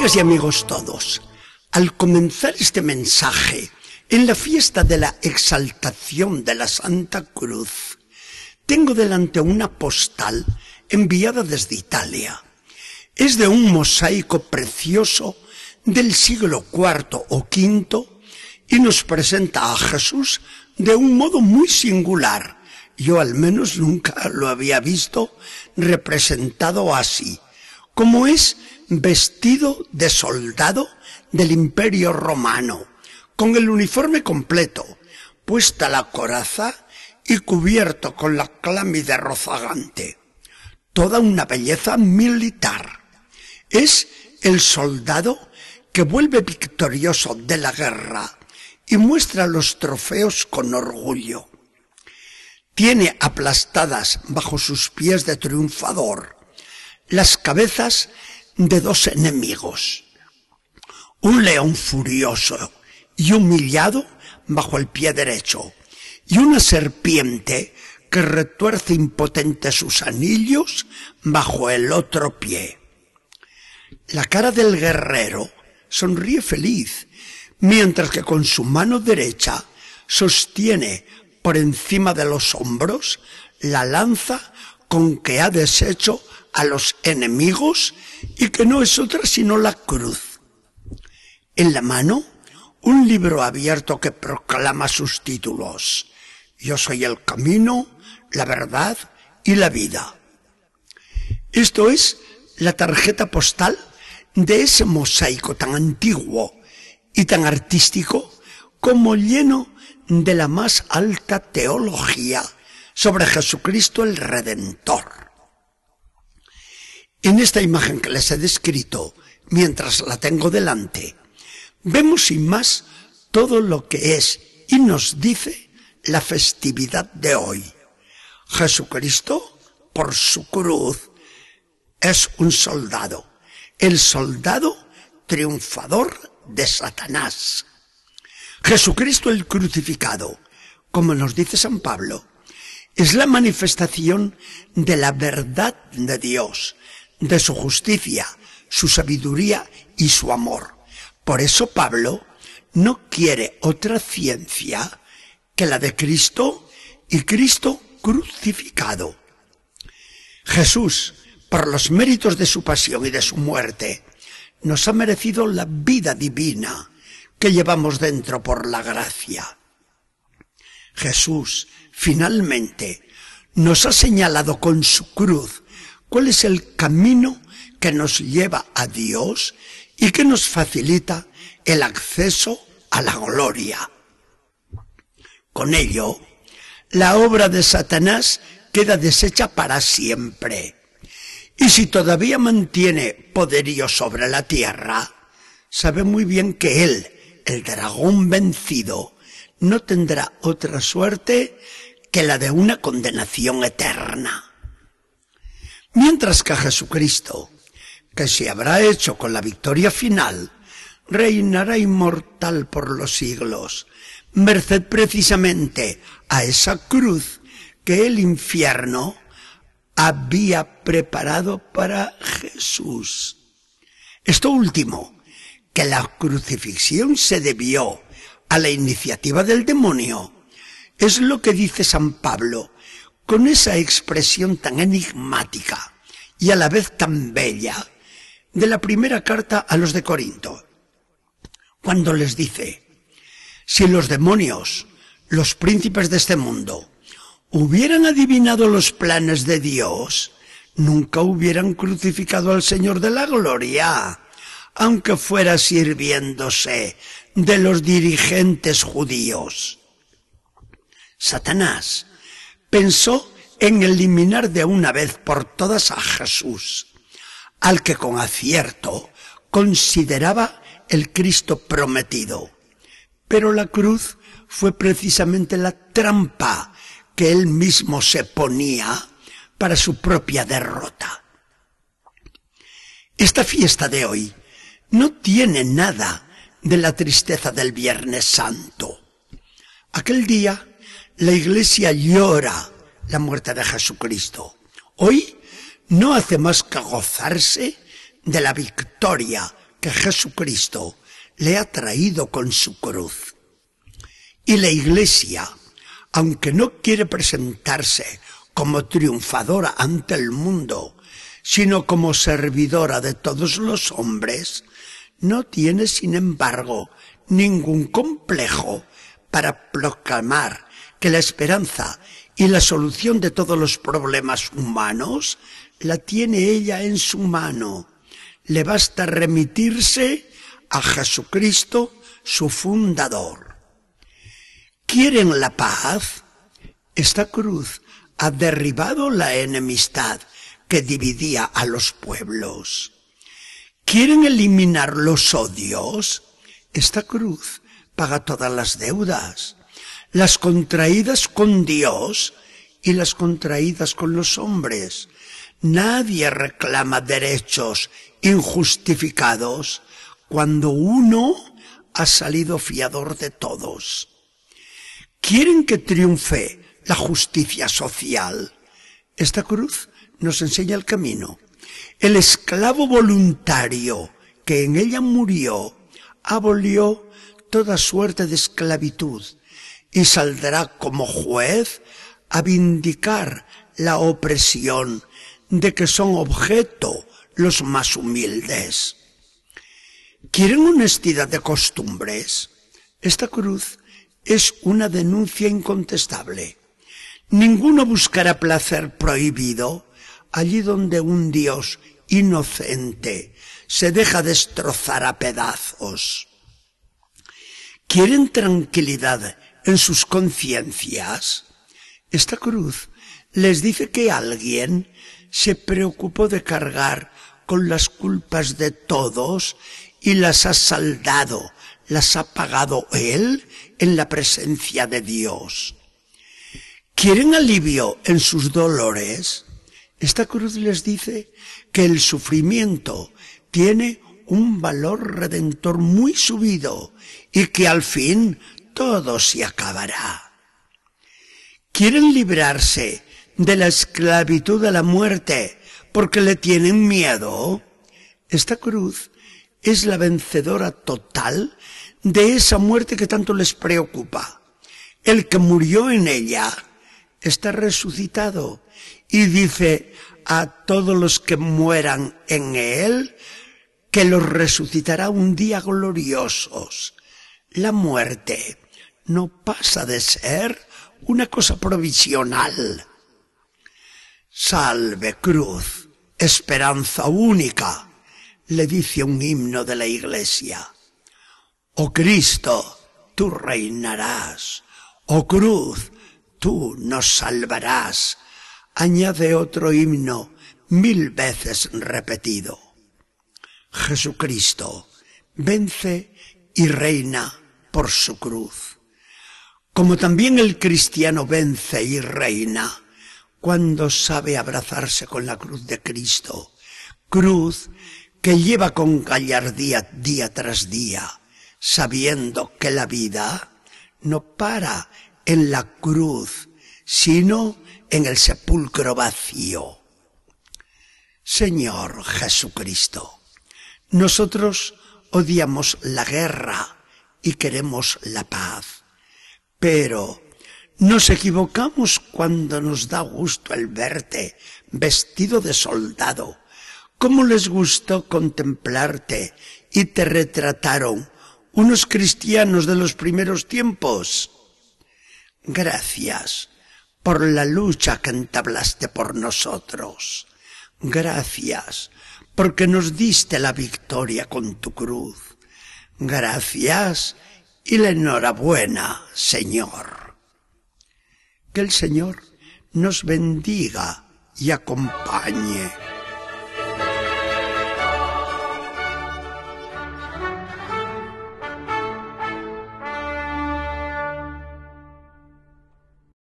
Amigas y amigos todos, al comenzar este mensaje en la fiesta de la exaltación de la Santa Cruz, tengo delante una postal enviada desde Italia. Es de un mosaico precioso del siglo IV o V y nos presenta a Jesús de un modo muy singular. Yo al menos nunca lo había visto representado así, como es vestido de soldado del imperio romano, con el uniforme completo, puesta la coraza y cubierto con la clámide rozagante. Toda una belleza militar. Es el soldado que vuelve victorioso de la guerra y muestra los trofeos con orgullo. Tiene aplastadas bajo sus pies de triunfador las cabezas de dos enemigos. Un león furioso y humillado bajo el pie derecho y una serpiente que retuerce impotente sus anillos bajo el otro pie. La cara del guerrero sonríe feliz, mientras que con su mano derecha sostiene por encima de los hombros la lanza con que ha deshecho a los enemigos y que no es otra sino la cruz. En la mano, un libro abierto que proclama sus títulos. Yo soy el camino, la verdad y la vida. Esto es la tarjeta postal de ese mosaico tan antiguo y tan artístico como lleno de la más alta teología sobre Jesucristo el Redentor. En esta imagen que les he descrito, mientras la tengo delante, vemos sin más todo lo que es y nos dice la festividad de hoy. Jesucristo, por su cruz, es un soldado, el soldado triunfador de Satanás. Jesucristo el crucificado, como nos dice San Pablo, es la manifestación de la verdad de Dios, de su justicia, su sabiduría y su amor. Por eso Pablo no quiere otra ciencia que la de Cristo y Cristo crucificado. Jesús, por los méritos de su pasión y de su muerte, nos ha merecido la vida divina que llevamos dentro por la gracia. Jesús, finalmente, nos ha señalado con su cruz cuál es el camino que nos lleva a Dios y que nos facilita el acceso a la gloria. Con ello, la obra de Satanás queda deshecha para siempre. Y si todavía mantiene poderío sobre la tierra, sabe muy bien que él, el dragón vencido, no tendrá otra suerte que la de una condenación eterna. Mientras que Jesucristo, que se habrá hecho con la victoria final, reinará inmortal por los siglos, merced precisamente a esa cruz que el infierno había preparado para Jesús. Esto último, que la crucifixión se debió a la iniciativa del demonio, es lo que dice San Pablo con esa expresión tan enigmática y a la vez tan bella de la primera carta a los de Corinto, cuando les dice, si los demonios, los príncipes de este mundo, hubieran adivinado los planes de Dios, nunca hubieran crucificado al Señor de la Gloria, aunque fuera sirviéndose de los dirigentes judíos. Satanás pensó en eliminar de una vez por todas a Jesús, al que con acierto consideraba el Cristo prometido. Pero la cruz fue precisamente la trampa que él mismo se ponía para su propia derrota. Esta fiesta de hoy no tiene nada de la tristeza del Viernes Santo. Aquel día la iglesia llora la muerte de Jesucristo. Hoy no hace más que gozarse de la victoria que Jesucristo le ha traído con su cruz. Y la Iglesia, aunque no quiere presentarse como triunfadora ante el mundo, sino como servidora de todos los hombres, no tiene, sin embargo, ningún complejo para proclamar que la esperanza y la solución de todos los problemas humanos la tiene ella en su mano. Le basta remitirse a Jesucristo, su fundador. ¿Quieren la paz? Esta cruz ha derribado la enemistad que dividía a los pueblos. ¿Quieren eliminar los odios? Esta cruz paga todas las deudas, las contraídas con Dios y las contraídas con los hombres. Nadie reclama derechos injustificados cuando uno ha salido fiador de todos. ¿Quieren que triunfe la justicia social? Esta cruz nos enseña el camino. El esclavo voluntario que en ella murió abolió toda suerte de esclavitud y saldrá como juez a vindicar la opresión de que son objeto los más humildes. ¿Quieren honestidad de costumbres? Esta cruz es una denuncia incontestable. Ninguno buscará placer prohibido allí donde un Dios inocente se deja destrozar a pedazos. ¿Quieren tranquilidad en sus conciencias? Esta cruz les dice que alguien se preocupó de cargar con las culpas de todos y las ha saldado, las ha pagado Él en la presencia de Dios. ¿Quieren alivio en sus dolores? Esta cruz les dice que el sufrimiento tiene un valor redentor muy subido y que al fin todo se acabará. ¿Quieren librarse de la esclavitud a la muerte porque le tienen miedo? Esta cruz es la vencedora total de esa muerte que tanto les preocupa. El que murió en ella está resucitado y dice a todos los que mueran en él que los resucitará un día gloriosos. La muerte no pasa de ser una cosa provisional. Salve cruz, esperanza única, le dice un himno de la iglesia. Oh Cristo, tú reinarás. Oh cruz, tú nos salvarás. Añade otro himno mil veces repetido. Jesucristo vence y reina por su cruz. Como también el cristiano vence y reina cuando sabe abrazarse con la cruz de Cristo, cruz que lleva con gallardía día tras día, sabiendo que la vida no para en la cruz, sino en el sepulcro vacío. Señor Jesucristo, nosotros odiamos la guerra y queremos la paz, pero nos equivocamos cuando nos da gusto el verte vestido de soldado. ¿Cómo les gustó contemplarte y te retrataron unos cristianos de los primeros tiempos? Gracias por la lucha que entablaste por nosotros. Gracias porque nos diste la victoria con tu cruz. Gracias y la enhorabuena, Señor. Que el Señor nos bendiga y acompañe.